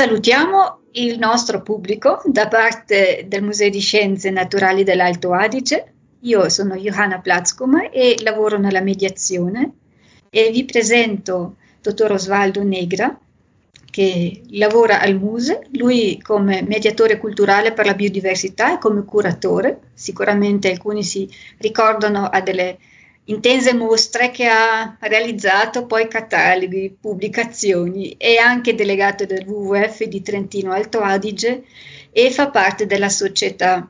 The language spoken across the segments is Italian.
salutiamo il nostro pubblico da parte del Museo di Scienze Naturali dell'Alto Adige. Io sono Johanna Platzkum e lavoro nella mediazione e vi presento dottor Osvaldo Negra che lavora al Muse, lui come mediatore culturale per la biodiversità e come curatore. Sicuramente alcuni si ricordano a delle intense mostre che ha realizzato, poi cataloghi, pubblicazioni, è anche delegato del WWF di Trentino Alto Adige e fa parte della società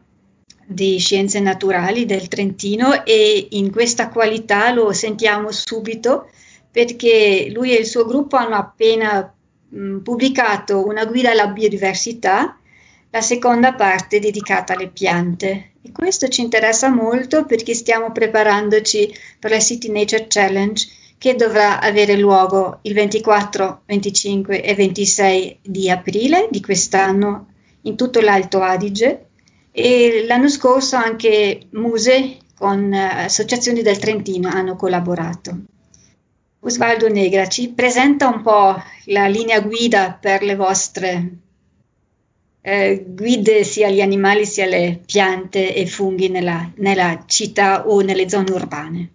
di scienze naturali del Trentino e in questa qualità lo sentiamo subito perché lui e il suo gruppo hanno appena mh, pubblicato una guida alla biodiversità, la seconda parte dedicata alle piante. E questo ci interessa molto perché stiamo preparandoci per la City Nature Challenge che dovrà avere luogo il 24, 25 e 26 di aprile di quest'anno in tutto l'Alto Adige e l'anno scorso anche Muse con uh, associazioni del Trentino hanno collaborato. Osvaldo Negra ci presenta un po' la linea guida per le vostre eh, guide sia agli animali sia alle piante e funghi nella, nella città o nelle zone urbane.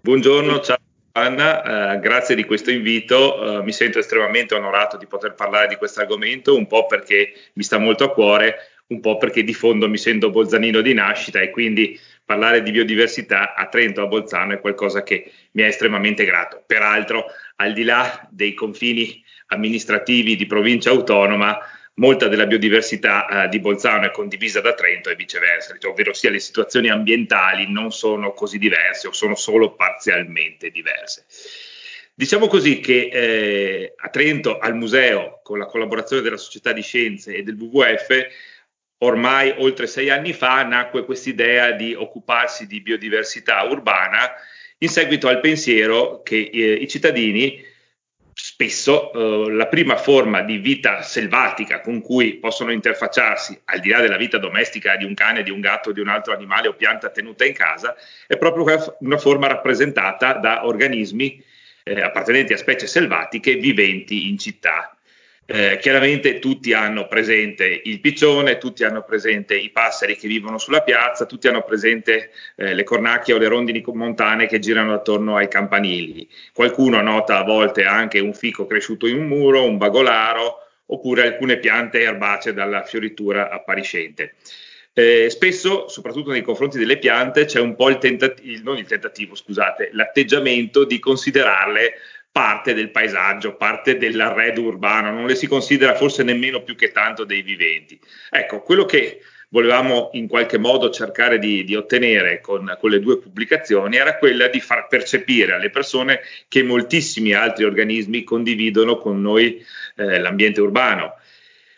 Buongiorno, ciao. Anna, eh, grazie di questo invito, eh, mi sento estremamente onorato di poter parlare di questo argomento, un po' perché mi sta molto a cuore, un po' perché di fondo mi sento bolzanino di nascita e quindi parlare di biodiversità a Trento, a Bolzano è qualcosa che mi è estremamente grato. Peraltro, al di là dei confini amministrativi di provincia autonoma, molta della biodiversità eh, di Bolzano è condivisa da Trento e viceversa, cioè, ovvero sia le situazioni ambientali non sono così diverse o sono solo parzialmente diverse. Diciamo così che eh, a Trento, al museo, con la collaborazione della Società di Scienze e del WWF, ormai oltre sei anni fa nacque quest'idea di occuparsi di biodiversità urbana in seguito al pensiero che eh, i cittadini spesso eh, la prima forma di vita selvatica con cui possono interfacciarsi, al di là della vita domestica di un cane, di un gatto, di un altro animale o pianta tenuta in casa, è proprio una forma rappresentata da organismi eh, appartenenti a specie selvatiche viventi in città. Eh, chiaramente tutti hanno presente il piccione, tutti hanno presente i passeri che vivono sulla piazza, tutti hanno presente eh, le cornacchie o le rondini montane che girano attorno ai campanili. Qualcuno nota a volte anche un fico cresciuto in un muro, un bagolaro oppure alcune piante erbacee dalla fioritura appariscente. Eh, spesso, soprattutto nei confronti delle piante, c'è un po' il tentativo, non il tentativo, scusate, l'atteggiamento di considerarle parte del paesaggio, parte dell'arredo urbano, non le si considera forse nemmeno più che tanto dei viventi. Ecco, quello che volevamo in qualche modo cercare di, di ottenere con, con, le due pubblicazioni era quella di far percepire alle persone che moltissimi altri organismi condividono con noi eh, l'ambiente urbano.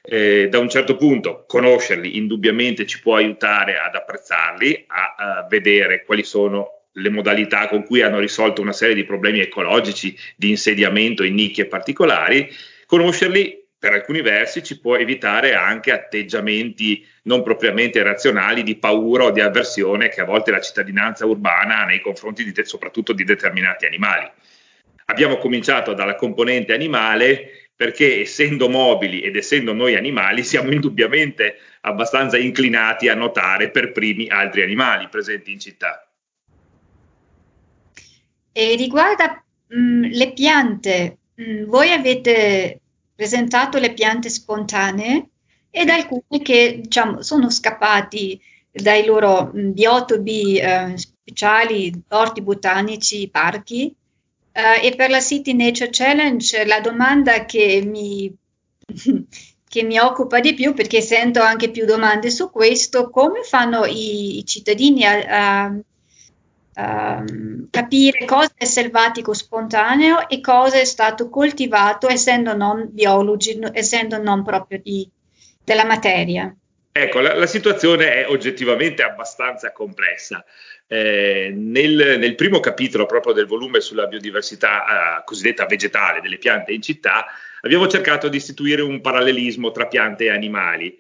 Eh, da un certo punto conoscerli indubbiamente ci può aiutare ad apprezzarli, a, a vedere quali sono le modalità con cui hanno risolto una serie di problemi ecologici di insediamento in nicchie particolari, conoscerli per alcuni versi ci può evitare anche atteggiamenti non propriamente razionali di paura o di avversione che a volte la cittadinanza urbana ha nei confronti di te, soprattutto di determinati animali. Abbiamo cominciato dalla componente animale perché essendo mobili ed essendo noi animali siamo indubbiamente abbastanza inclinati a notare per primi altri animali presenti in città. E riguarda mh, mm, le piante, mh, mm, voi avete presentato le piante spontanee ed alcune che diciamo, sono scappati dai loro mh, mm, biotopi eh, speciali, orti botanici, parchi. Eh, e per la City Nature Challenge la domanda che mi, che mi occupa di più, perché sento anche più domande su questo, come fanno i, i cittadini a, a um, capire cosa è selvatico spontaneo e cosa è stato coltivato essendo non biologi, essendo non proprio di, della materia. Ecco, la, la, situazione è oggettivamente abbastanza complessa. Eh, nel, nel, primo capitolo proprio del volume sulla biodiversità eh, cosiddetta vegetale delle piante in città, abbiamo cercato di istituire un parallelismo tra piante e animali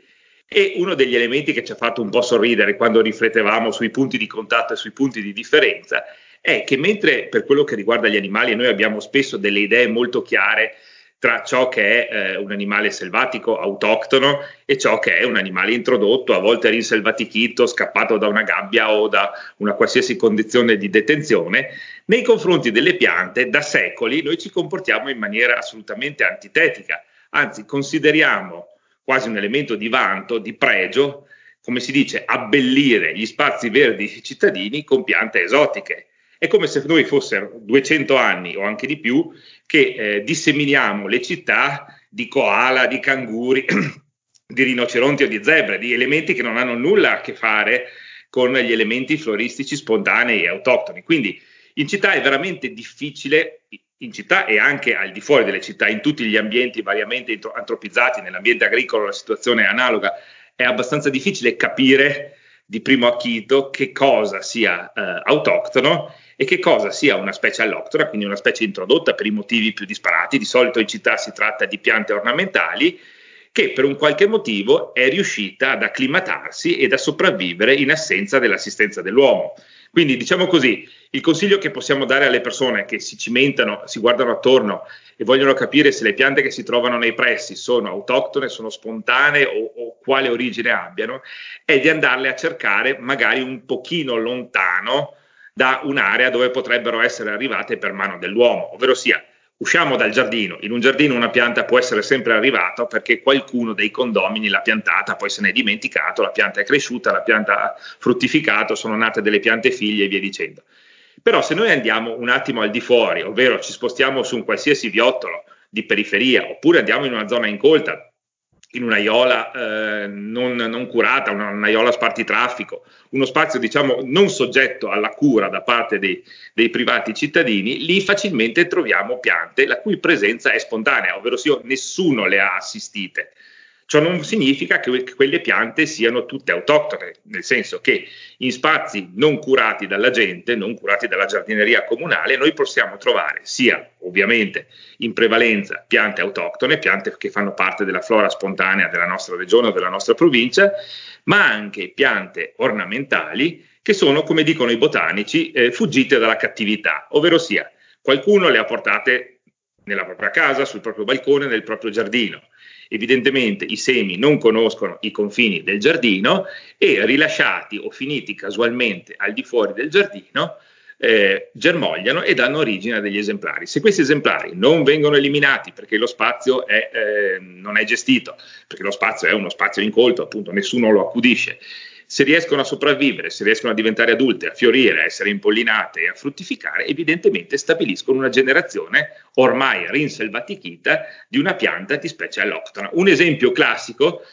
e uno degli elementi che ci ha fatto un po' sorridere quando riflettevamo sui punti di contatto e sui punti di differenza è che mentre per quello che riguarda gli animali noi abbiamo spesso delle idee molto chiare tra ciò che è eh, un animale selvatico autoctono e ciò che è un animale introdotto, a volte rinselvatichito, scappato da una gabbia o da una qualsiasi condizione di detenzione. Nei confronti delle piante, da secoli, noi ci comportiamo in maniera assolutamente antitetica, anzi consideriamo quasi un elemento di vanto, di pregio, come si dice, abbellire gli spazi verdi cittadini con piante esotiche. È come se noi fossero 200 anni o anche di più che eh, disseminiamo le città di koala, di canguri, di rinoceronti o di zebre, di elementi che non hanno nulla a che fare con gli elementi floristici spontanei e autoctoni. Quindi in città è veramente difficile, in città e anche al di fuori delle città, in tutti gli ambienti variamente antropizzati, nell'ambiente agricolo la situazione è analoga, è abbastanza difficile capire di primo acchito che cosa sia eh, autoctono e che cosa sia una specie alloctona, quindi una specie introdotta per i motivi più disparati. Di solito in città si tratta di piante ornamentali che per un qualche motivo è riuscita ad acclimatarsi ed a sopravvivere in assenza dell'assistenza dell'uomo. Quindi diciamo così, il consiglio che possiamo dare alle persone che si cimentano, si guardano attorno e vogliono capire se le piante che si trovano nei pressi sono autoctone, sono spontanee o, o quale origine abbiano, è di andarle a cercare magari un pochino lontano da un'area dove potrebbero essere arrivate per mano dell'uomo, ovvero sia usciamo dal giardino, in un giardino una pianta può essere sempre arrivata perché qualcuno dei condomini l'ha piantata, poi se ne è dimenticato, la pianta è cresciuta, la pianta ha fruttificato, sono nate delle piante figlie e via dicendo. Però se noi andiamo un attimo al di fuori, ovvero ci spostiamo su un qualsiasi viottolo di periferia, oppure andiamo in una zona incolta, in un'aiola eh, non, non, curata, una, un'aiola spartitraffico, uno spazio diciamo non soggetto alla cura da parte dei, dei, privati cittadini, lì facilmente troviamo piante la cui presenza è spontanea, ovvero sia nessuno le ha assistite. Ciò non significa che quelle piante siano tutte autoctone, nel senso che in spazi non curati dalla gente, non curati dalla giardineria comunale, noi possiamo trovare sia ovviamente in prevalenza piante autoctone, piante che fanno parte della flora spontanea della nostra regione o della nostra provincia, ma anche piante ornamentali che sono, come dicono i botanici, eh, fuggite dalla cattività, ovvero sia qualcuno le ha portate nella propria casa, sul proprio balcone, nel proprio giardino Evidentemente i semi non conoscono i confini del giardino e rilasciati o finiti casualmente al di fuori del giardino eh, germogliano e danno origine a degli esemplari. Se questi esemplari non vengono eliminati perché lo spazio è, eh, non è gestito, perché lo spazio è uno spazio incolto, appunto nessuno lo accudisce, se riescono a sopravvivere, se riescono a diventare adulte, a fiorire, a essere impollinate e a fruttificare, evidentemente stabiliscono una generazione ormai rinselvatichita di una pianta di specie alloctona. Un esempio classico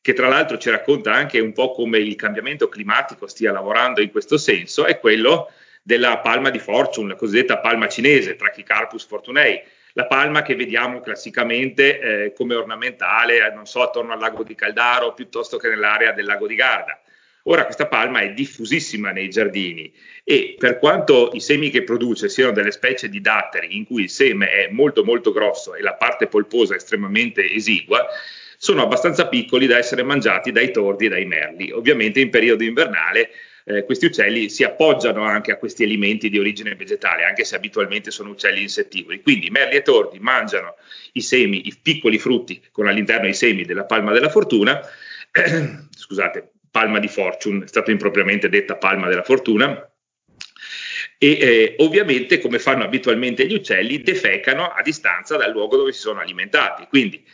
che tra l'altro ci racconta anche un po' come il cambiamento climatico stia lavorando in questo senso, è quello della palma di fortune, la cosiddetta palma cinese, Trachycarpus fortunei, la palma che vediamo classicamente eh, come ornamentale, non so, attorno al lago di Caldaro piuttosto che nell'area del lago di Garda. Ora questa palma è diffusissima nei giardini e per quanto i semi che produce siano delle specie di datteri in cui il seme è molto molto grosso e la parte polposa estremamente esigua, sono abbastanza piccoli da essere mangiati dai tordi e dai merli. Ovviamente in periodo invernale eh, questi uccelli si appoggiano anche a questi alimenti di origine vegetale, anche se abitualmente sono uccelli insettivori. Quindi merli e tordi mangiano i semi, i piccoli frutti con all'interno i semi della palma della fortuna. Scusate, palma di fortune, è stata impropriamente detta palma della fortuna, e eh, ovviamente come fanno abitualmente gli uccelli defecano a distanza dal luogo dove si sono alimentati. Quindi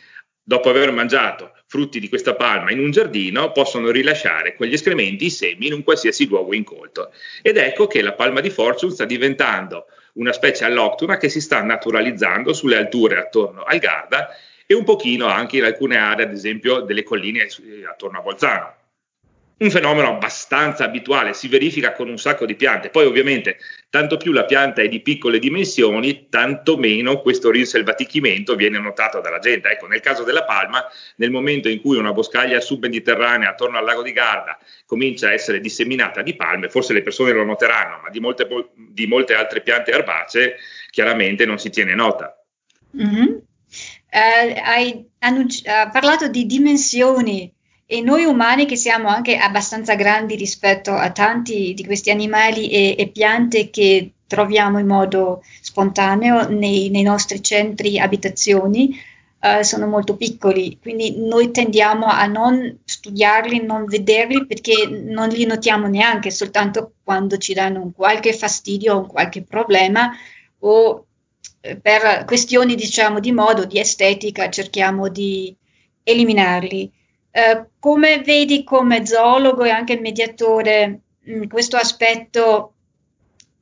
dopo aver mangiato frutti di questa palma in un giardino possono rilasciare quegli escrementi, i semi in un qualsiasi luogo incolto. Ed ecco che la palma di fortune sta diventando una specie alloctona che si sta naturalizzando sulle alture attorno al Garda e un pochino anche in alcune aree ad esempio delle colline attorno a Bolzano un fenomeno abbastanza abituale, si verifica con un sacco di piante. Poi ovviamente tanto più la pianta è di piccole dimensioni, tanto meno questo rinselvatichimento viene notato dalla gente. Ecco, nel caso della palma, nel momento in cui una boscaglia submediterranea attorno al lago di Garda comincia a essere disseminata di palme, forse le persone lo noteranno, ma di molte, di molte altre piante erbacee chiaramente non si tiene nota. Mm-hmm. Uh, hai annunci- uh, parlato di dimensioni e noi umani che siamo anche abbastanza grandi rispetto a tanti di questi animali e, e piante che troviamo in modo spontaneo nei, nei nostri centri abitazioni eh, sono molto piccoli, quindi noi tendiamo a non studiarli, non vederli perché non li notiamo neanche, soltanto quando ci danno un qualche fastidio o un qualche problema o eh, per questioni diciamo di modo, di estetica, cerchiamo di eliminarli. Eh, come vedi come zoologo e anche mediatore mh, mm, questo aspetto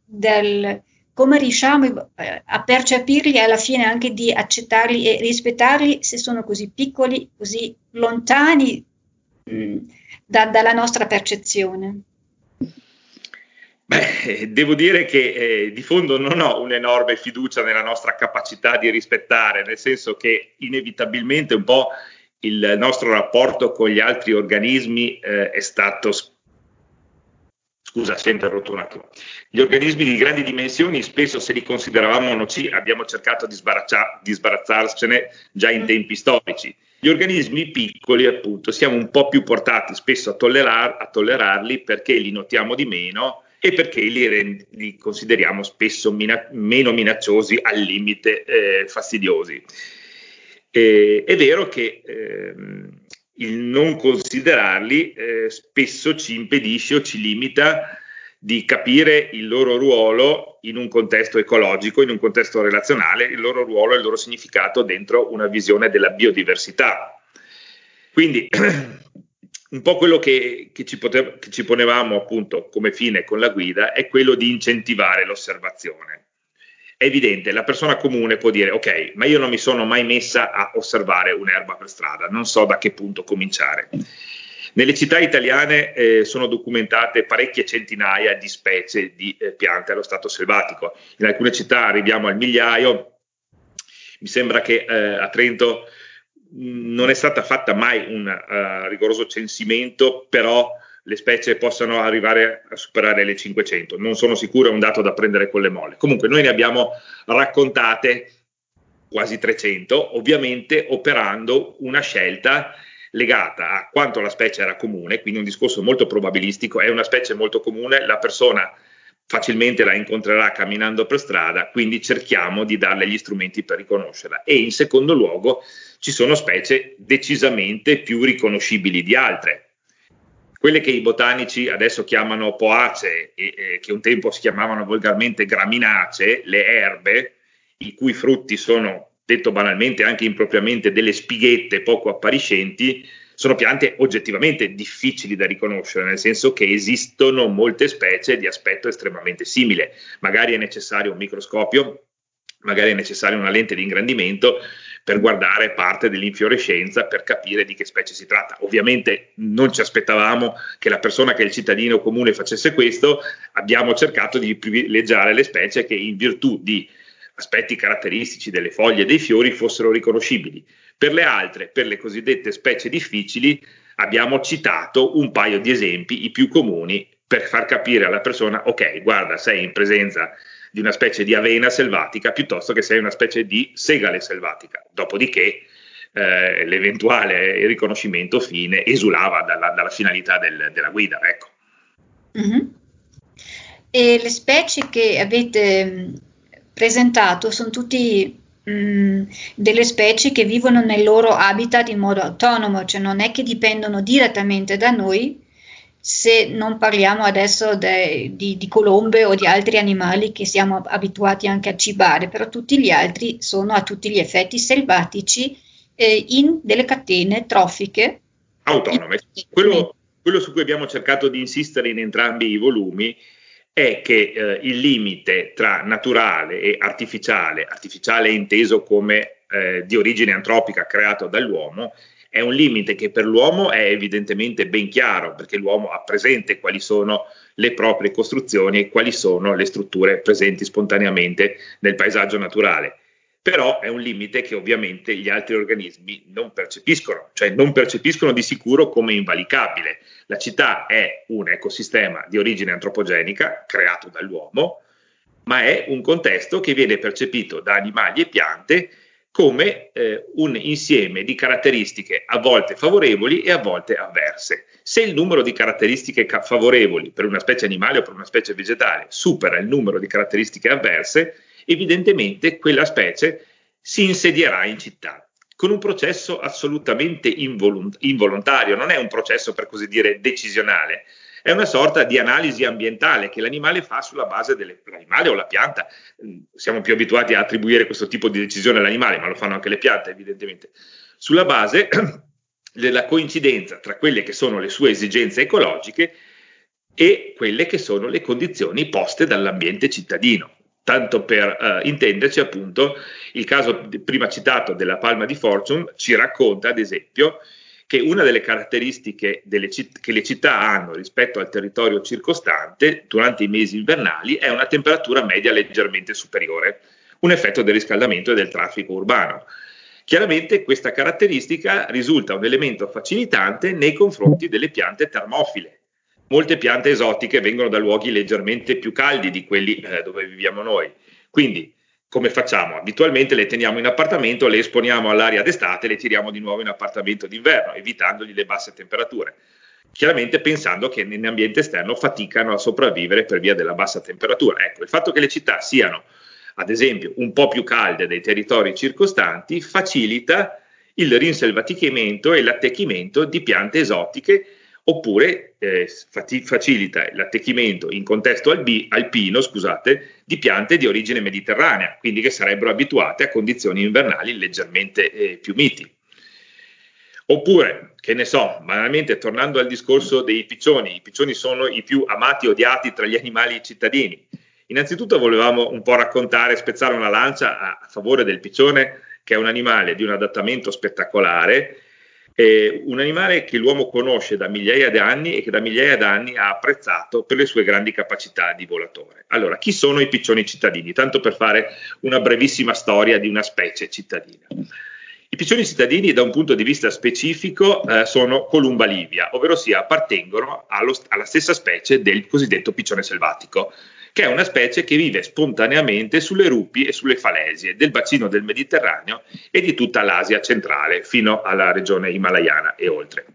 del come riusciamo eh, a percepirli e alla fine anche di accettarli e rispettarli se sono così piccoli, così lontani mh, mm, da, dalla nostra percezione. Beh, devo dire che eh, di fondo non ho un'enorme fiducia nella nostra capacità di rispettare, nel senso che inevitabilmente un po' il nostro rapporto con gli altri organismi eh, è stato Scusa, si è interrotto un attimo. Gli organismi di grandi dimensioni spesso se li consideravamo nocivi, abbiamo cercato di, di sbarazzarcene già in tempi storici. Gli organismi piccoli, appunto, siamo un po' più portati spesso a, tollerar, a tollerarli perché li notiamo di meno e perché li, rend- li consideriamo spesso mina- meno minacciosi, al limite eh, fastidiosi. Eh, è vero che ehm, il non considerarli eh, spesso ci impedisce o ci limita di capire il loro ruolo in un contesto ecologico, in un contesto relazionale, il loro ruolo e il loro significato dentro una visione della biodiversità. Quindi un po' quello che, che, ci potev- che ci ponevamo appunto come fine con la guida è quello di incentivare l'osservazione è evidente, la persona comune può dire ok, ma io non mi sono mai messa a osservare un'erba per strada, non so da che punto cominciare. Nelle città italiane eh, sono documentate parecchie centinaia di specie di eh, piante allo stato selvatico. In alcune città arriviamo al migliaio. Mi sembra che eh, a Trento mh, non è stata fatta mai un uh, rigoroso censimento, però le specie possano arrivare a superare le 500. Non sono sicuro, è un dato da prendere con le molle. Comunque noi ne abbiamo raccontate quasi 300, ovviamente operando una scelta legata a quanto la specie era comune, quindi un discorso molto probabilistico, è una specie molto comune, la persona facilmente la incontrerà camminando per strada, quindi cerchiamo di darle gli strumenti per riconoscerla. E in secondo luogo ci sono specie decisamente più riconoscibili di altre quelle che i botanici adesso chiamano poacee e, e che un tempo si chiamavano volgarmente graminacee, le erbe, i cui frutti sono, detto banalmente, anche impropriamente delle spighette poco appariscenti, sono piante oggettivamente difficili da riconoscere, nel senso che esistono molte specie di aspetto estremamente simile. Magari è necessario un microscopio, magari è necessaria una lente di ingrandimento, per guardare parte dell'infiorescenza per capire di che specie si tratta. Ovviamente non ci aspettavamo che la persona che è il cittadino comune facesse questo, abbiamo cercato di privilegiare le specie che in virtù di aspetti caratteristici delle foglie e dei fiori fossero riconoscibili. Per le altre, per le cosiddette specie difficili, abbiamo citato un paio di esempi, i più comuni, per far capire alla persona, ok, guarda, sei in presenza di una specie di avena selvatica piuttosto che sei una specie di segale selvatica. Dopodiché eh, l'eventuale riconoscimento fine esulava dalla, dalla finalità del, della guida. Ecco. Mm-hmm. E le specie che avete mm, presentato sono tutte mm, delle specie che vivono nel loro habitat in modo autonomo, cioè non è che dipendono direttamente da noi, se non parliamo adesso de, di, di, colombe o di altri animali che siamo abituati anche a cibare, però tutti gli altri sono a tutti gli effetti selvatici eh, in delle catene trofiche. Autonome. Quello, quello, su cui abbiamo cercato di insistere in entrambi i volumi è che eh, il limite tra naturale e artificiale, artificiale inteso come eh, di origine antropica creato dall'uomo, è un limite che per l'uomo è evidentemente ben chiaro, perché l'uomo ha presente quali sono le proprie costruzioni e quali sono le strutture presenti spontaneamente nel paesaggio naturale. Però è un limite che ovviamente gli altri organismi non percepiscono, cioè non percepiscono di sicuro come invalicabile. La città è un ecosistema di origine antropogenica creato dall'uomo, ma è un contesto che viene percepito da animali e piante come eh, un insieme di caratteristiche a volte favorevoli e a volte avverse. Se il numero di caratteristiche favorevoli per una specie animale o per una specie vegetale supera il numero di caratteristiche avverse, evidentemente quella specie si insedierà in città con un processo assolutamente involunt- involontario, non è un processo per così dire decisionale, è una sorta di analisi ambientale che l'animale fa sulla base dell'animale o la pianta. Siamo più abituati a attribuire questo tipo di decisione all'animale, ma lo fanno anche le piante, evidentemente. Sulla base della coincidenza tra quelle che sono le sue esigenze ecologiche e quelle che sono le condizioni poste dall'ambiente cittadino. Tanto per uh, intenderci, appunto, il caso prima citato della palma di Fortune ci racconta, ad esempio, che una delle caratteristiche delle citt- che le città hanno rispetto al territorio circostante durante i mesi invernali è una temperatura media leggermente superiore, un effetto del riscaldamento e del traffico urbano. Chiaramente questa caratteristica risulta un elemento facilitante nei confronti delle piante termofile. Molte piante esotiche vengono da luoghi leggermente più caldi di quelli eh, dove viviamo noi. Quindi come facciamo? Abitualmente le teniamo in appartamento, le esponiamo all'aria d'estate e le tiriamo di nuovo in appartamento d'inverno, evitandogli le basse temperature. Chiaramente pensando che nell'ambiente esterno faticano a sopravvivere per via della bassa temperatura. Ecco, il fatto che le città siano, ad esempio, un po' più calde dei territori circostanti facilita il rinselvatichimento e l'attecchimento di piante esotiche oppure eh, facilita l'attecchimento in contesto albi, alpino scusate, di piante di origine mediterranea, quindi che sarebbero abituate a condizioni invernali leggermente eh, più miti. Oppure, che ne so, banalmente tornando al discorso dei piccioni, i piccioni sono i più amati e odiati tra gli animali cittadini. Innanzitutto volevamo un po' raccontare, spezzare una lancia a, a favore del piccione, che è un animale di un adattamento spettacolare, eh, un animale che l'uomo conosce da migliaia di anni e che da migliaia di anni ha apprezzato per le sue grandi capacità di volatore. Allora, chi sono i piccioni cittadini? Tanto per fare una brevissima storia di una specie cittadina. I piccioni cittadini, da un punto di vista specifico, eh, sono columba livia, ovvero appartengono allo, alla stessa specie del cosiddetto piccione selvatico che è una specie che vive spontaneamente sulle rupi e sulle falesie del bacino del Mediterraneo e di tutta l'Asia centrale fino alla regione himalayana e oltre.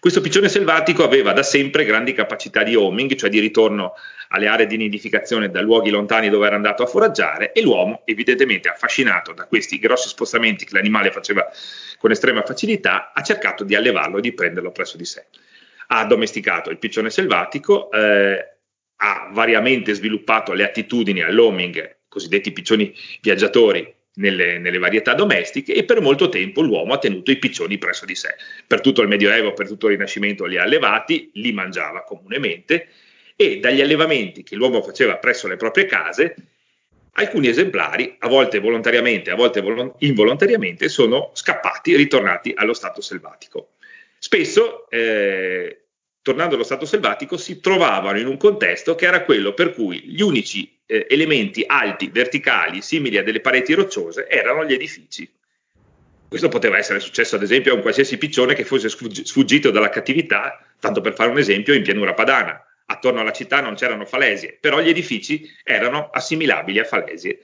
Questo piccione selvatico aveva da sempre grandi capacità di homing, cioè di ritorno alle aree di nidificazione da luoghi lontani dove era andato a foraggiare e l'uomo, evidentemente affascinato da questi grossi spostamenti che l'animale faceva con estrema facilità, ha cercato di allevarlo e di prenderlo presso di sé. Ha domesticato il piccione selvatico, eh, ha variamente sviluppato le attitudini all'homing, cosiddetti piccioni viaggiatori, nelle, nelle, varietà domestiche e per molto tempo l'uomo ha tenuto i piccioni presso di sé. Per tutto il Medioevo, per tutto il Rinascimento li ha allevati, li mangiava comunemente e dagli allevamenti che l'uomo faceva presso le proprie case, alcuni esemplari, a volte volontariamente, a volte involontariamente, sono scappati ritornati allo stato selvatico. Spesso eh, tornando allo stato selvatico, si trovavano in un contesto che era quello per cui gli unici eh, elementi alti, verticali, simili a delle pareti rocciose, erano gli edifici. Questo poteva essere successo ad esempio a un qualsiasi piccione che fosse sfuggito dalla cattività, tanto per fare un esempio, in pianura padana. Attorno alla città non c'erano falesie, però gli edifici erano assimilabili a falesie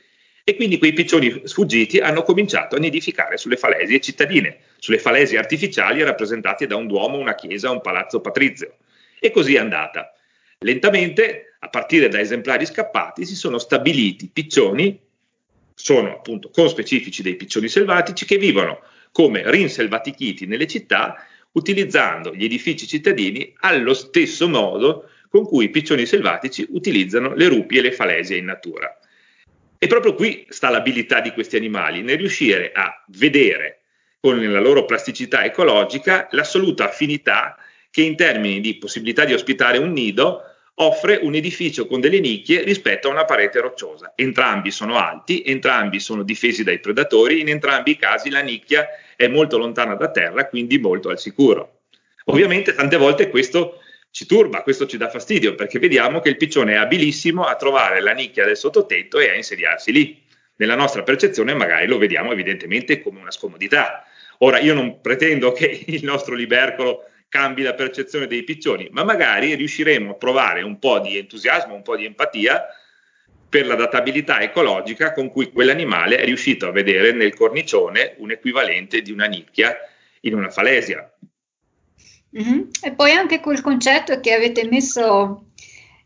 e quindi quei piccioni sfuggiti hanno cominciato a nidificare sulle falesie cittadine, sulle falesie artificiali rappresentate da un duomo, una chiesa, un palazzo patrizio. E così è andata. Lentamente, a partire da esemplari scappati, si sono stabiliti piccioni, sono appunto conspecifici dei piccioni selvatici, che vivono come rinselvatichiti nelle città, utilizzando gli edifici cittadini allo stesso modo con cui i piccioni selvatici utilizzano le rupi e le falesie in natura. E proprio qui sta l'abilità di questi animali, nel riuscire a vedere con la loro plasticità ecologica l'assoluta affinità che in termini di possibilità di ospitare un nido offre un edificio con delle nicchie rispetto a una parete rocciosa. Entrambi sono alti, entrambi sono difesi dai predatori, in entrambi i casi la nicchia è molto lontana da terra, quindi molto al sicuro. Ovviamente tante volte questo ci turba, questo ci dà fastidio perché vediamo che il piccione è abilissimo a trovare la nicchia del sottotetto e a insediarsi lì. Nella nostra percezione magari lo vediamo evidentemente come una scomodità. Ora io non pretendo che il nostro libercolo cambi la percezione dei piccioni, ma magari riusciremo a provare un po' di entusiasmo, un po' di empatia per l'adattabilità ecologica con cui quell'animale è riuscito a vedere nel cornicione un equivalente di una nicchia in una falesia. Mm-hmm. E poi anche quel concetto che avete messo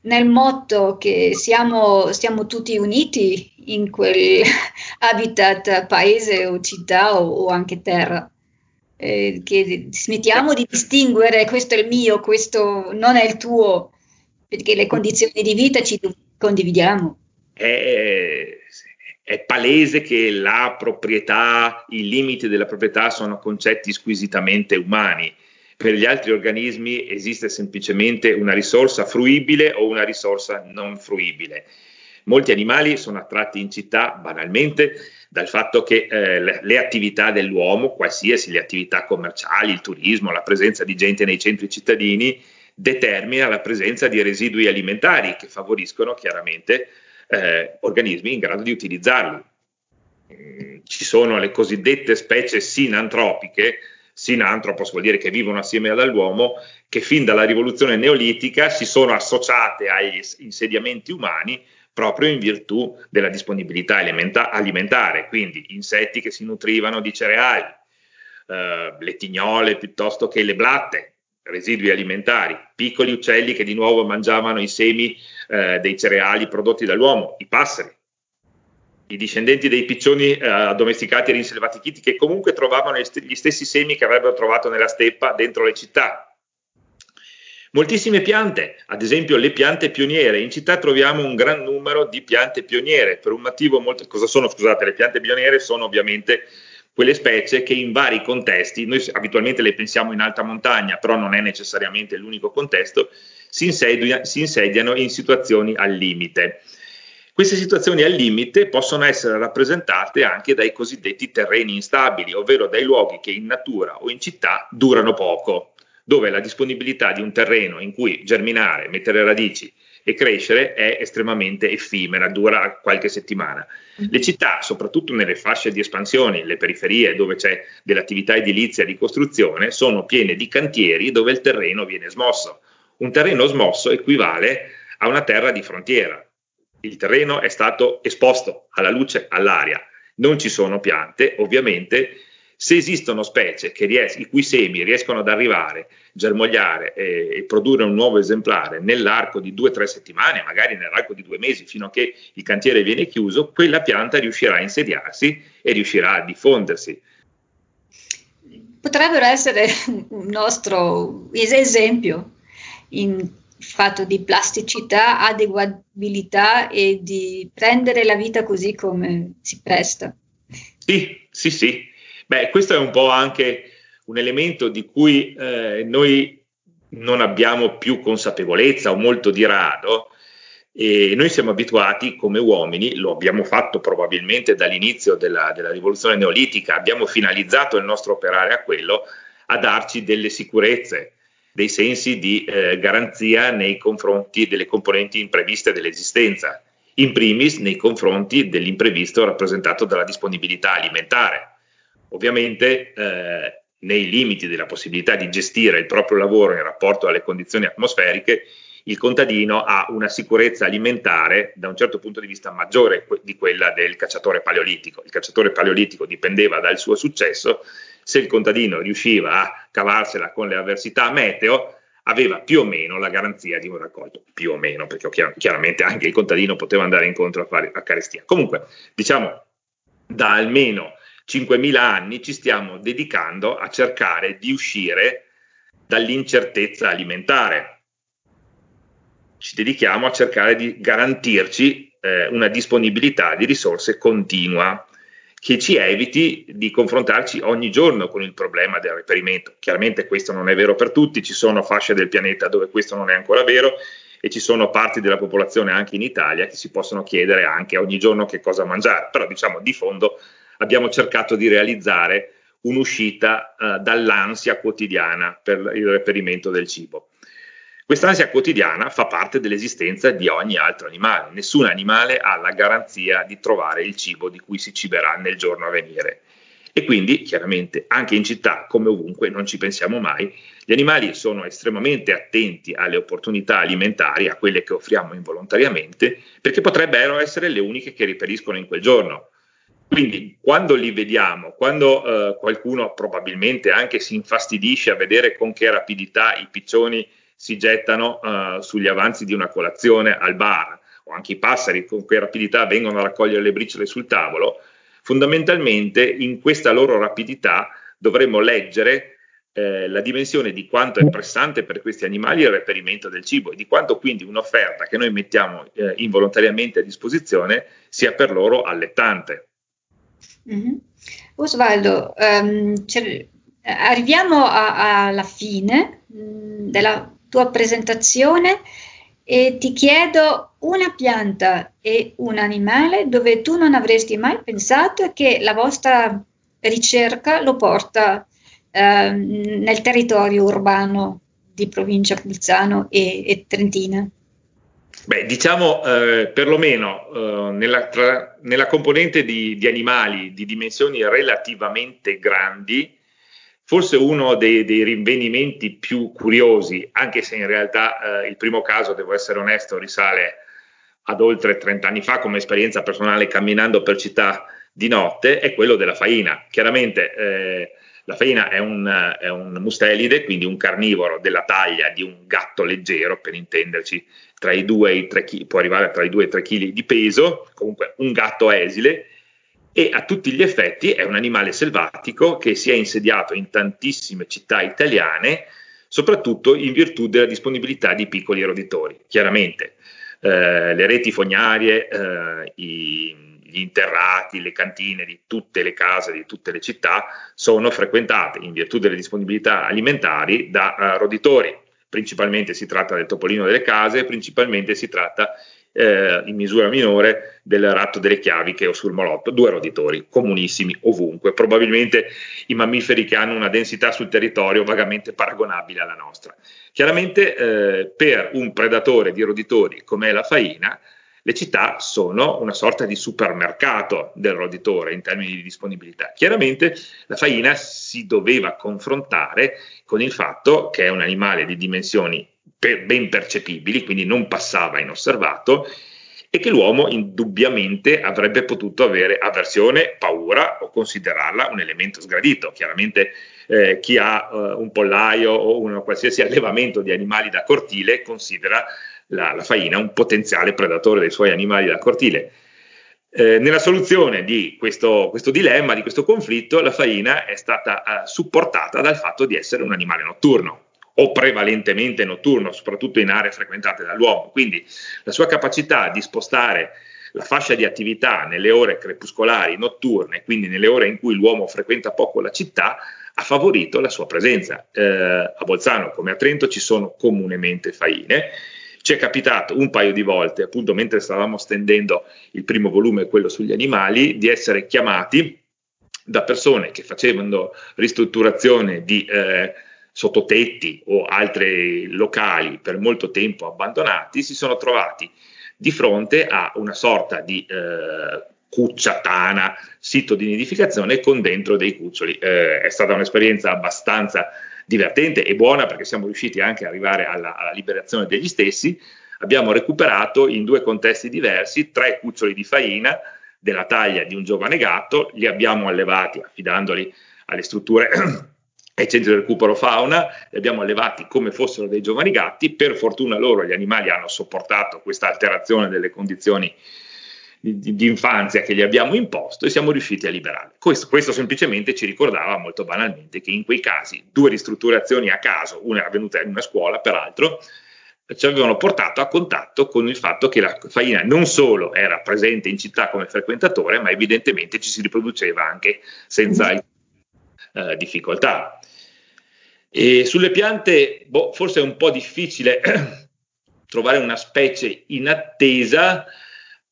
nel motto che siamo, siamo tutti uniti in quel habitat, paese o città o, o anche terra. Eh, che smettiamo di distinguere questo è il mio, questo non è il tuo, perché le condizioni di vita ci condividiamo. È, è palese che la proprietà, i limiti della proprietà sono concetti squisitamente umani per gli altri organismi esiste semplicemente una risorsa fruibile o una risorsa non fruibile. Molti animali sono attratti in città banalmente dal fatto che eh, le, le, attività dell'uomo, qualsiasi le attività commerciali, il turismo, la presenza di gente nei centri cittadini, determina la presenza di residui alimentari che favoriscono chiaramente eh, organismi in grado di utilizzarli. Mm, ci sono le cosiddette specie sinantropiche, sinantropos vuol dire che vivono assieme all'uomo, che fin dalla rivoluzione neolitica si sono associate agli insediamenti umani proprio in virtù della disponibilità alimenta- alimentare, quindi insetti che si nutrivano di cereali, eh, le tignole piuttosto che le blatte, residui alimentari, piccoli uccelli che di nuovo mangiavano i semi eh, dei cereali prodotti dall'uomo, i passeri i discendenti dei piccioni eh, addomesticati e rinselvatichiti che comunque trovavano gli stessi semi che avrebbero trovato nella steppa dentro le città. Moltissime piante, ad esempio le piante pioniere. In città troviamo un gran numero di piante pioniere per un motivo molto. Cosa sono? Scusate, le piante pioniere sono ovviamente quelle specie che in vari contesti, noi abitualmente le pensiamo in alta montagna, però non è necessariamente l'unico contesto, si, insedia, si insediano in situazioni al limite. Queste situazioni al limite possono essere rappresentate anche dai cosiddetti terreni instabili, ovvero dai luoghi che in natura o in città durano poco, dove la disponibilità di un terreno in cui germinare, mettere radici e crescere è estremamente effimera, dura qualche settimana. Le città, soprattutto nelle fasce di espansione, le periferie dove c'è dell'attività edilizia di costruzione, sono piene di cantieri dove il terreno viene smosso. Un terreno smosso equivale a una terra di frontiera, il terreno è stato esposto alla luce, all'aria, non ci sono piante, ovviamente se esistono specie ries- i cui semi riescono ad arrivare, germogliare e, e, produrre un nuovo esemplare nell'arco di due o tre settimane, magari nell'arco di due mesi, fino a che il cantiere viene chiuso, quella pianta riuscirà a insediarsi e riuscirà a diffondersi. Potrebbero essere un nostro esempio in fatto di plasticità, adeguabilità e di prendere la vita così come si presta. Sì, sì, sì. Beh, questo è un po' anche un elemento di cui eh, noi non abbiamo più consapevolezza o molto di rado. E noi siamo abituati come uomini, lo abbiamo fatto probabilmente dall'inizio della, della rivoluzione neolitica, abbiamo finalizzato il nostro operare a quello, a darci delle sicurezze, dei sensi di eh, garanzia nei confronti delle componenti impreviste dell'esistenza, in primis nei confronti dell'imprevisto rappresentato dalla disponibilità alimentare. Ovviamente eh, nei limiti della possibilità di gestire il proprio lavoro in rapporto alle condizioni atmosferiche, il contadino ha una sicurezza alimentare da un certo punto di vista maggiore di quella del cacciatore paleolitico. Il cacciatore paleolitico dipendeva dal suo successo, se il contadino riusciva a cavarsela con le avversità meteo, aveva più o meno la garanzia di un raccolto, più o meno, perché chiaramente anche il contadino poteva andare incontro a, fare, a carestia. Comunque, diciamo, da almeno 5.000 anni ci stiamo dedicando a cercare di uscire dall'incertezza alimentare. Ci dedichiamo a cercare di garantirci eh, una disponibilità di risorse continua che ci eviti di confrontarci ogni giorno con il problema del reperimento. Chiaramente questo non è vero per tutti, ci sono fasce del pianeta dove questo non è ancora vero e ci sono parti della popolazione anche in Italia che si possono chiedere anche ogni giorno che cosa mangiare, però diciamo di fondo abbiamo cercato di realizzare un'uscita uh, dall'ansia quotidiana per il reperimento del cibo. Quest'ansia quotidiana fa parte dell'esistenza di ogni altro animale. Nessun animale ha la garanzia di trovare il cibo di cui si ciberà nel giorno a venire. E quindi, chiaramente, anche in città, come ovunque, non ci pensiamo mai, gli animali sono estremamente attenti alle opportunità alimentari, a quelle che offriamo involontariamente, perché potrebbero essere le uniche che riperiscono in quel giorno. Quindi quando li vediamo, quando eh, qualcuno probabilmente anche si infastidisce a vedere con che rapidità i piccioni si gettano eh, sugli avanzi di una colazione al bar, o anche i passeri con che rapidità vengono a raccogliere le briciole sul tavolo, fondamentalmente in questa loro rapidità dovremmo leggere eh, la dimensione di quanto è pressante per questi animali il reperimento del cibo e di quanto quindi un'offerta che noi mettiamo eh, involontariamente a disposizione sia per loro allettante. Mm-hmm. Osvaldo, um, arriviamo a, alla fine mh, mm, della tua presentazione e ti chiedo una pianta e un animale dove tu non avresti mai pensato che la vostra ricerca lo porta eh, nel territorio urbano di provincia Bolzano e, e Trentina. Beh, diciamo eh, perlomeno eh, nella, tra, nella, componente di, di, animali di dimensioni relativamente grandi, forse uno dei, dei rinvenimenti più curiosi, anche se in realtà eh, il primo caso, devo essere onesto, risale ad oltre 30 anni fa come esperienza personale camminando per città di notte, è quello della faina. Chiaramente eh, la faina è un, è un mustelide, quindi un carnivoro della taglia di un gatto leggero, per intenderci, tra i 2 e i 3 kg, può arrivare tra i 2 e i 3 kg di peso, comunque un gatto esile, e a tutti gli effetti è un animale selvatico che si è insediato in tantissime città italiane, soprattutto in virtù della disponibilità di piccoli roditori. Chiaramente eh, le reti fognarie, eh, i gli interrati, le cantine di tutte le case, di tutte le città, sono frequentate in virtù delle disponibilità alimentari da uh, roditori. Principalmente si tratta del topolino delle case, principalmente si tratta eh, in misura minore del ratto delle chiavi che ho sul molotto, due roditori comunissimi ovunque, probabilmente i mammiferi che hanno una densità sul territorio vagamente paragonabile alla nostra. Chiaramente eh, per un predatore di roditori come la faina, le città sono una sorta di supermercato del roditore in termini di disponibilità. Chiaramente la faina si doveva confrontare con il fatto che è un animale di dimensioni per, ben percepibili, quindi non passava inosservato, e che l'uomo indubbiamente avrebbe potuto avere avversione, paura o considerarla un elemento sgradito. Chiaramente eh, chi ha eh, un pollaio o un qualsiasi allevamento di animali da cortile considera la, la faina un potenziale predatore dei suoi animali da cortile. Eh, nella soluzione di questo, questo, dilemma, di questo conflitto, la faina è stata eh, supportata dal fatto di essere un animale notturno o prevalentemente notturno, soprattutto in aree frequentate dall'uomo. Quindi la sua capacità di spostare la fascia di attività nelle ore crepuscolari notturne, quindi nelle ore in cui l'uomo frequenta poco la città, ha favorito la sua presenza. Eh, a Bolzano come a Trento ci sono comunemente faine ci è capitato un paio di volte, appunto mentre stavamo stendendo il primo volume, quello sugli animali, di essere chiamati da persone che facevano ristrutturazione di eh, sottotetti o altri locali per molto tempo abbandonati, si sono trovati di fronte a una sorta di eh, cucciatana, sito di nidificazione con dentro dei cuccioli. Eh, è stata un'esperienza abbastanza divertente e buona perché siamo riusciti anche ad arrivare alla, alla liberazione degli stessi, abbiamo recuperato in due contesti diversi tre cuccioli di faina della taglia di un giovane gatto, li abbiamo allevati affidandoli alle strutture ai centri di recupero fauna, li abbiamo allevati come fossero dei giovani gatti, per fortuna loro gli animali hanno sopportato questa alterazione delle condizioni di, di, infanzia che gli abbiamo imposto e siamo riusciti a liberarli. Questo, questo, semplicemente ci ricordava molto banalmente che in quei casi due ristrutturazioni a caso, una avvenuta in una scuola peraltro, ci avevano portato a contatto con il fatto che la faina non solo era presente in città come frequentatore, ma evidentemente ci si riproduceva anche senza eh, difficoltà. E sulle piante, boh, forse è un po' difficile trovare una specie in attesa,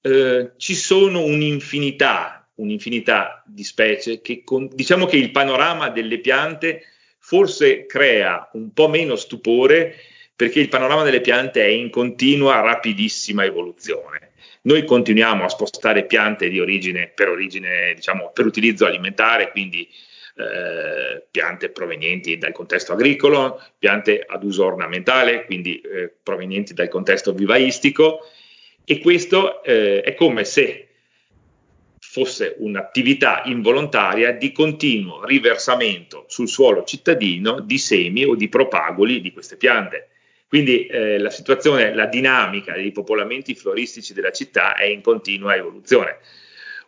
eh, ci sono un'infinità, un'infinità di specie che con, diciamo che il panorama delle piante forse crea un po' meno stupore perché il panorama delle piante è in continua rapidissima evoluzione. Noi continuiamo a spostare piante di origine per origine, diciamo, per utilizzo alimentare, quindi eh, piante provenienti dal contesto agricolo, piante ad uso ornamentale, quindi eh, provenienti dal contesto vivaistico, e questo eh, è come se fosse un'attività involontaria di continuo riversamento sul suolo cittadino di semi o di propagoli di queste piante. Quindi eh, la situazione, la dinamica dei popolamenti floristici della città è in continua evoluzione.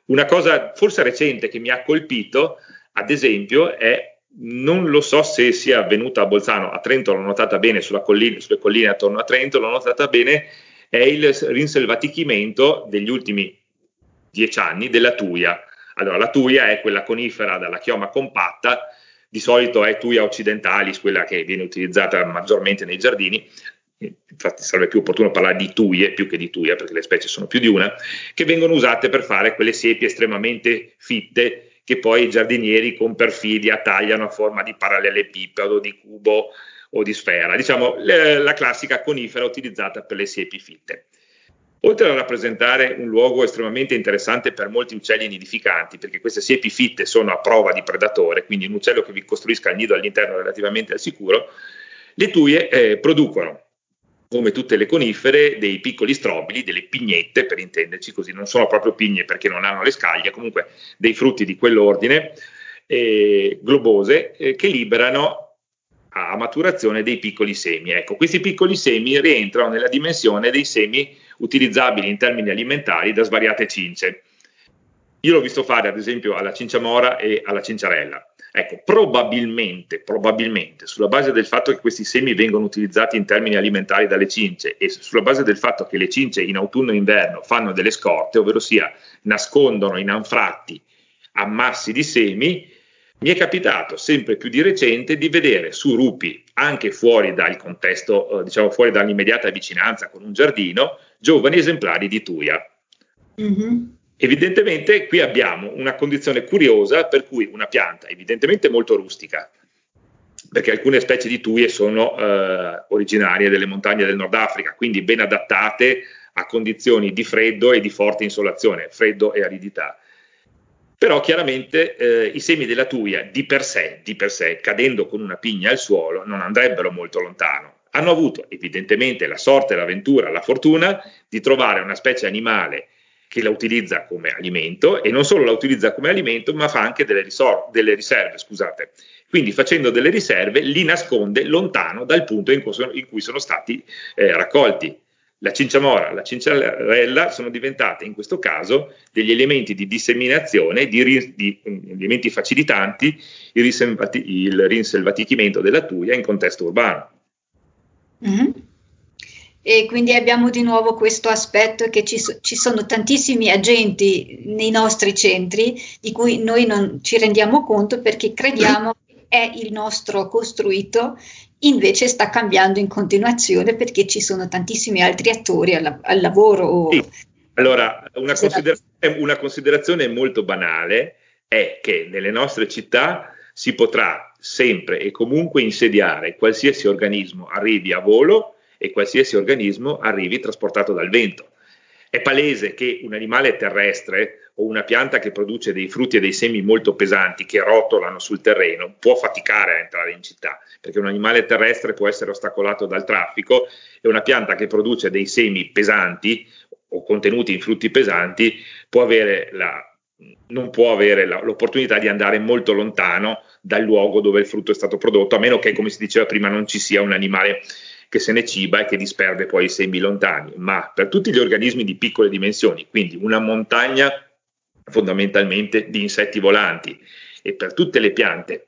Una cosa forse recente che mi ha colpito, ad esempio, è non lo so se sia avvenuta a Bolzano, a Trento l'ho notata bene, collina, sulle colline attorno a Trento l'ho notata bene, è il rinselvatichimento degli ultimi dieci anni della tuia. Allora, la tuia è quella conifera dalla chioma compatta, di solito è tuia occidentalis, quella che viene utilizzata maggiormente nei giardini, infatti sarebbe più opportuno parlare di tuie più che di tuia perché le specie sono più di una, che vengono usate per fare quelle siepi estremamente fitte che poi i giardinieri con perfidia tagliano a forma di parallelepipedo, di cubo o di sfera, diciamo la classica conifera utilizzata per le siepi fitte. Oltre a rappresentare un luogo estremamente interessante per molti uccelli nidificanti, perché queste siepi fitte sono a prova di predatore, quindi un uccello che vi costruisca il nido all'interno relativamente al sicuro, le tuie eh, producono come tutte le conifere, dei piccoli strobili, delle pignette per intenderci, così non sono proprio pigne perché non hanno le scaglie, comunque dei frutti di quell'ordine, eh, globose, eh, che liberano a maturazione dei piccoli semi. Ecco, questi piccoli semi rientrano nella dimensione dei semi utilizzabili in termini alimentari da svariate cince. Io l'ho visto fare ad esempio alla cinciamora e alla cinciarella. Ecco, probabilmente, probabilmente, sulla base del fatto che questi semi vengono utilizzati in termini alimentari dalle cince e sulla base del fatto che le cince in autunno e inverno fanno delle scorte, ovvero sia nascondono in anfratti ammassi di semi, mi è capitato sempre più di recente di vedere su rupi, anche fuori dal contesto, eh, diciamo fuori dall'immediata vicinanza con un giardino, giovani esemplari di tuia. Mm-hmm. Evidentemente qui abbiamo una condizione curiosa per cui una pianta evidentemente molto rustica, perché alcune specie di tuie sono eh, originarie delle montagne del Nord Africa, quindi ben adattate a condizioni di freddo e di forte insolazione, freddo e aridità. Però chiaramente eh, i semi della tuia di per, sé, di per sé, cadendo con una pigna al suolo, non andrebbero molto lontano. Hanno avuto evidentemente la sorte, l'avventura, la fortuna di trovare una specie animale che la utilizza come alimento e non solo la utilizza come alimento, ma fa anche delle, risor- delle riserve, scusate. Quindi facendo delle riserve li nasconde lontano dal punto in cui sono, in cui sono stati eh, raccolti. La cinciamora, la cinciarella sono diventate in questo caso degli elementi di disseminazione, di, ri- di um, elementi facilitanti il, riselvati- il rinselvatichimento della tuia in contesto urbano. Mm-hmm. E quindi abbiamo di nuovo questo aspetto che ci, ci, sono tantissimi agenti nei nostri centri di cui noi non ci rendiamo conto perché crediamo che è il nostro costruito, invece sta cambiando in continuazione perché ci sono tantissimi altri attori al, al lavoro. Sì. Allora, una considerazione, una considerazione molto banale è che nelle nostre città si potrà sempre e comunque insediare qualsiasi organismo arrivi a volo e qualsiasi organismo arrivi trasportato dal vento. È palese che un animale terrestre o una pianta che produce dei frutti e dei semi molto pesanti che rotolano sul terreno può faticare a entrare in città, perché un animale terrestre può essere ostacolato dal traffico e una pianta che produce dei semi pesanti o contenuti in frutti pesanti può la, non può avere la, l'opportunità di andare molto lontano dal luogo dove il frutto è stato prodotto, a meno che, come si diceva prima, non ci sia un animale che se ne ciba e che disperde poi i semi lontani, ma per tutti gli organismi di piccole dimensioni, quindi una montagna fondamentalmente di insetti volanti e per tutte le piante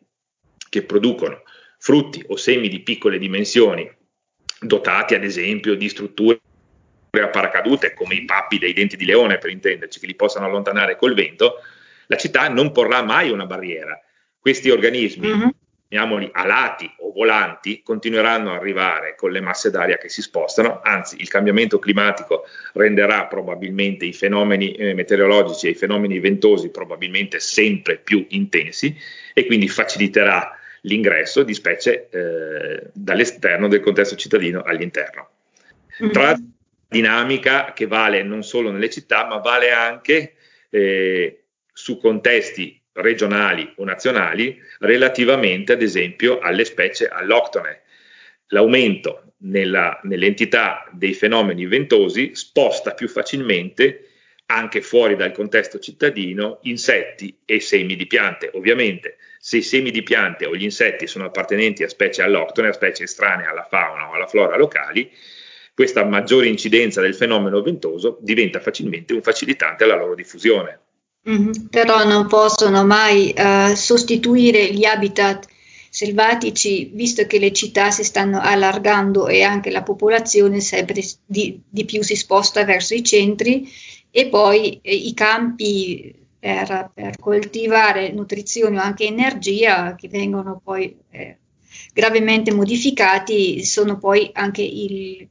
che producono frutti o semi di piccole dimensioni, dotati ad esempio di strutture a paracadute come i pappi dei denti di leone per intenderci, che li possano allontanare col vento, la città non porrà mai una barriera. Questi organismi mm-hmm chiamiamoli alati o volanti, continueranno ad arrivare con le masse d'aria che si spostano, anzi il cambiamento climatico renderà probabilmente i fenomeni eh, meteorologici e i fenomeni ventosi probabilmente sempre più intensi e quindi faciliterà l'ingresso di specie eh, dall'esterno del contesto cittadino all'interno. Mm-hmm. Tra l'altro, dinamica che vale non solo nelle città, ma vale anche eh, su contesti regionali o nazionali relativamente ad esempio alle specie alloctone. L'aumento nella, nell'entità dei fenomeni ventosi sposta più facilmente anche fuori dal contesto cittadino, insetti e semi di piante. Ovviamente, se i semi di piante o gli insetti sono appartenenti a specie alloctone, a specie estranee alla fauna o alla flora locali, questa maggiore incidenza del fenomeno ventoso diventa facilmente un facilitante alla loro diffusione. Mm-hmm. Però non possono mai uh, sostituire gli habitat selvatici, visto che le città si stanno allargando e anche la popolazione sempre di, di più si sposta verso i centri e poi eh, i campi per, per, coltivare nutrizione o anche energia che vengono poi eh, gravemente modificati sono poi anche il, il,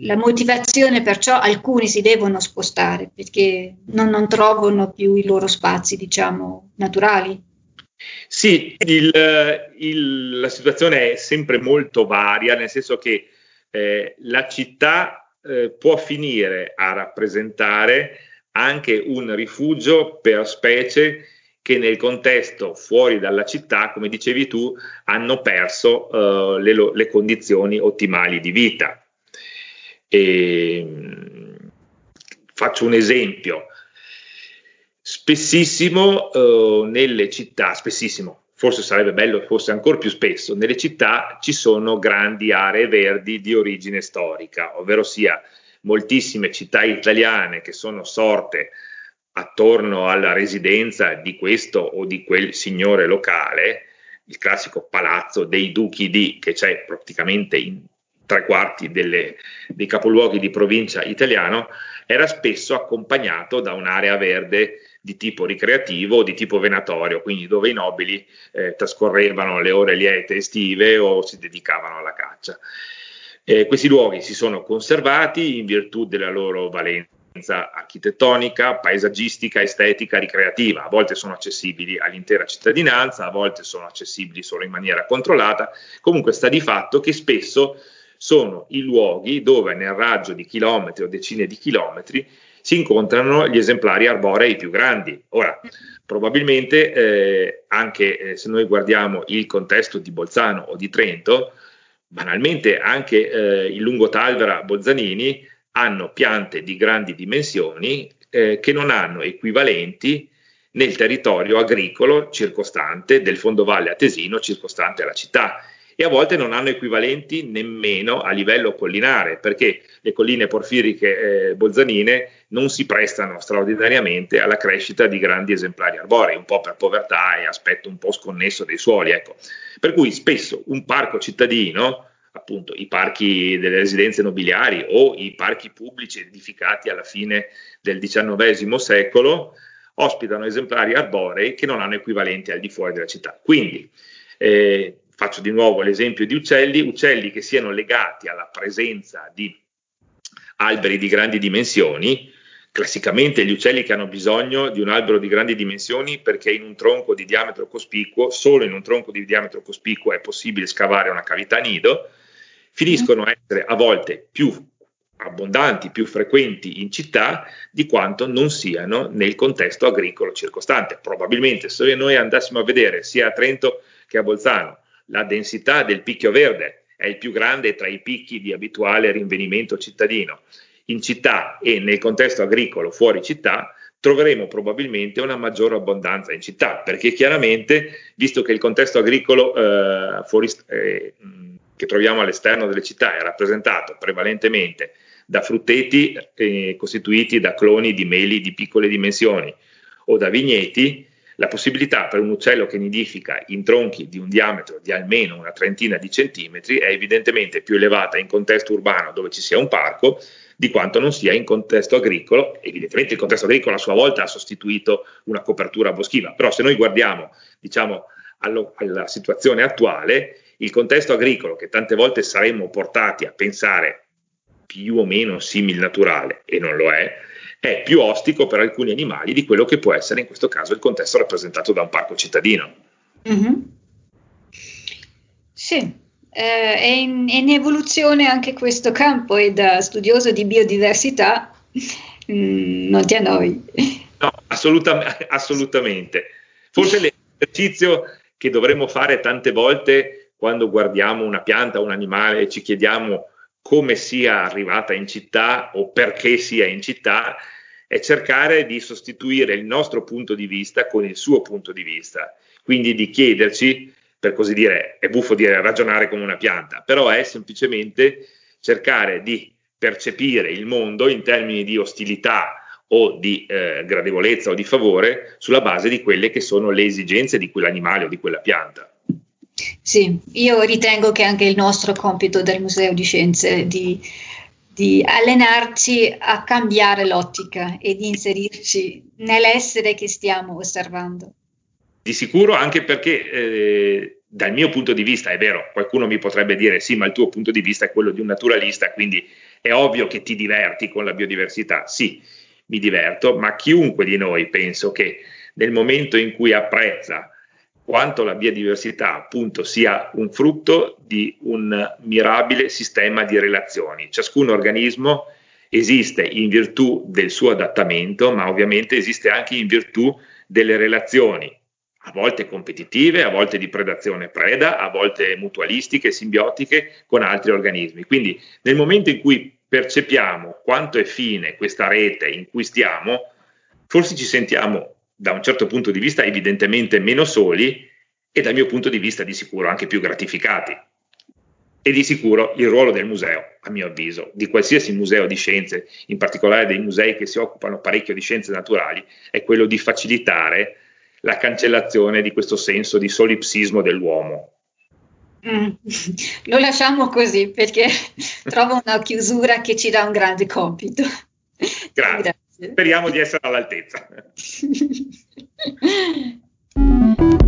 la motivazione perciò alcuni si devono spostare perché non, non trovano più i loro spazi diciamo naturali. Sì, il, il, la situazione è sempre molto varia, nel senso che eh, la città eh, può finire a rappresentare anche un rifugio per specie che nel contesto fuori dalla città, come dicevi tu, hanno perso uh, le, le, condizioni ottimali di vita. E, faccio un esempio. Spessissimo uh, nelle città, spessissimo, forse sarebbe bello fosse ancora più spesso, nelle città ci sono grandi aree verdi di origine storica, ovvero sia moltissime città italiane che sono sorte attorno alla residenza di questo o di quel signore locale, il classico palazzo dei duchi di, che c'è praticamente in tre quarti delle, dei capoluoghi di provincia italiano, era spesso accompagnato da un'area verde di tipo ricreativo o di tipo venatorio, quindi dove i nobili eh, trascorrevano le ore liete estive o si dedicavano alla caccia. Eh, questi luoghi si sono conservati in virtù della loro valenza architettonica, paesaggistica, estetica, ricreativa. A volte sono accessibili all'intera cittadinanza, a volte sono accessibili solo in maniera controllata. Comunque sta di fatto che spesso sono i luoghi dove nel raggio di chilometri o decine di chilometri si incontrano gli esemplari arborei più grandi. Ora, probabilmente eh, anche eh, se noi guardiamo il contesto di Bolzano o di Trento, banalmente anche eh, il lungotalvera Bolzanini hanno piante di grandi dimensioni eh, che non hanno equivalenti nel territorio agricolo circostante del fondovalle atesino circostante alla città e a volte non hanno equivalenti nemmeno a livello collinare, perché le colline porfiriche eh, bolzanine non si prestano straordinariamente alla crescita di grandi esemplari arborei, un po' per povertà e aspetto un po' sconnesso dei suoli. Ecco. Per cui spesso un parco cittadino, appunto i parchi delle residenze nobiliari o i parchi pubblici edificati alla fine del XIX secolo, ospitano esemplari arborei che non hanno equivalenti al di fuori della città. Quindi eh, faccio di nuovo l'esempio di uccelli, uccelli che siano legati alla presenza di alberi di grandi dimensioni, classicamente gli uccelli che hanno bisogno di un albero di grandi dimensioni perché in un tronco di diametro cospicuo, solo in un tronco di diametro cospicuo è possibile scavare una cavità nido, finiscono a essere a volte più abbondanti, più frequenti in città di quanto non siano nel contesto agricolo circostante. Probabilmente se noi andassimo a vedere sia a Trento che a Bolzano la densità del picchio verde è il più grande tra i picchi di abituale rinvenimento cittadino. In città e nel contesto agricolo fuori città troveremo probabilmente una maggiore abbondanza in città, perché chiaramente, visto che il contesto agricolo eh, fuori, eh, che troviamo all'esterno delle città è rappresentato prevalentemente da frutteti eh, costituiti da cloni di meli di piccole dimensioni o da vigneti, la possibilità per un uccello che nidifica in tronchi di un diametro di almeno una trentina di centimetri è evidentemente più elevata in contesto urbano dove ci sia un parco di quanto non sia in contesto agricolo. Evidentemente il contesto agricolo a sua volta ha sostituito una copertura boschiva, però se noi guardiamo diciamo, allo, alla situazione attuale, il contesto agricolo che tante volte saremmo portati a pensare più o meno simil naturale, e non lo è, è più ostico per alcuni animali di quello che può essere in questo caso il contesto rappresentato da un parco cittadino. Mm-hmm. Sì, eh, è, in, è, in, evoluzione anche questo campo e da studioso di biodiversità mm, non ti annoi. No, assoluta, assolutamente. Forse l'esercizio che dovremmo fare tante volte quando guardiamo una pianta o un animale e ci chiediamo come sia arrivata in città o perché sia in città, è cercare di sostituire il nostro punto di vista con il suo punto di vista, quindi di chiederci, per così dire, è buffo dire ragionare come una pianta, però è semplicemente cercare di percepire il mondo in termini di ostilità o di eh, gradevolezza o di favore sulla base di quelle che sono le esigenze di quell'animale o di quella pianta. Sì, io ritengo che anche il nostro compito del Museo di Scienze di, di allenarci a cambiare l'ottica e di inserirci nell'essere che stiamo osservando. Di sicuro anche perché eh, dal mio punto di vista, è vero, qualcuno mi potrebbe dire sì, ma il tuo punto di vista è quello di un naturalista, quindi è ovvio che ti diverti con la biodiversità. Sì, mi diverto, ma chiunque di noi penso che nel momento in cui apprezza quanto la biodiversità appunto sia un frutto di un mirabile sistema di relazioni. Ciascun organismo esiste in virtù del suo adattamento, ma ovviamente esiste anche in virtù delle relazioni, a volte competitive, a volte di predazione-preda, a volte mutualistiche, simbiotiche con altri organismi. Quindi nel momento in cui percepiamo quanto è fine questa rete in cui stiamo, forse ci sentiamo da un certo punto di vista evidentemente meno soli e dal mio punto di vista di sicuro anche più gratificati. E di sicuro il ruolo del museo, a mio avviso, di qualsiasi museo di scienze, in particolare dei musei che si occupano parecchio di scienze naturali, è quello di facilitare la cancellazione di questo senso di solipsismo dell'uomo. Mm. Lo lasciamo così perché trovo una chiusura che ci dà un grande compito. Grazie. Grazie. Speriamo di essere all'altezza.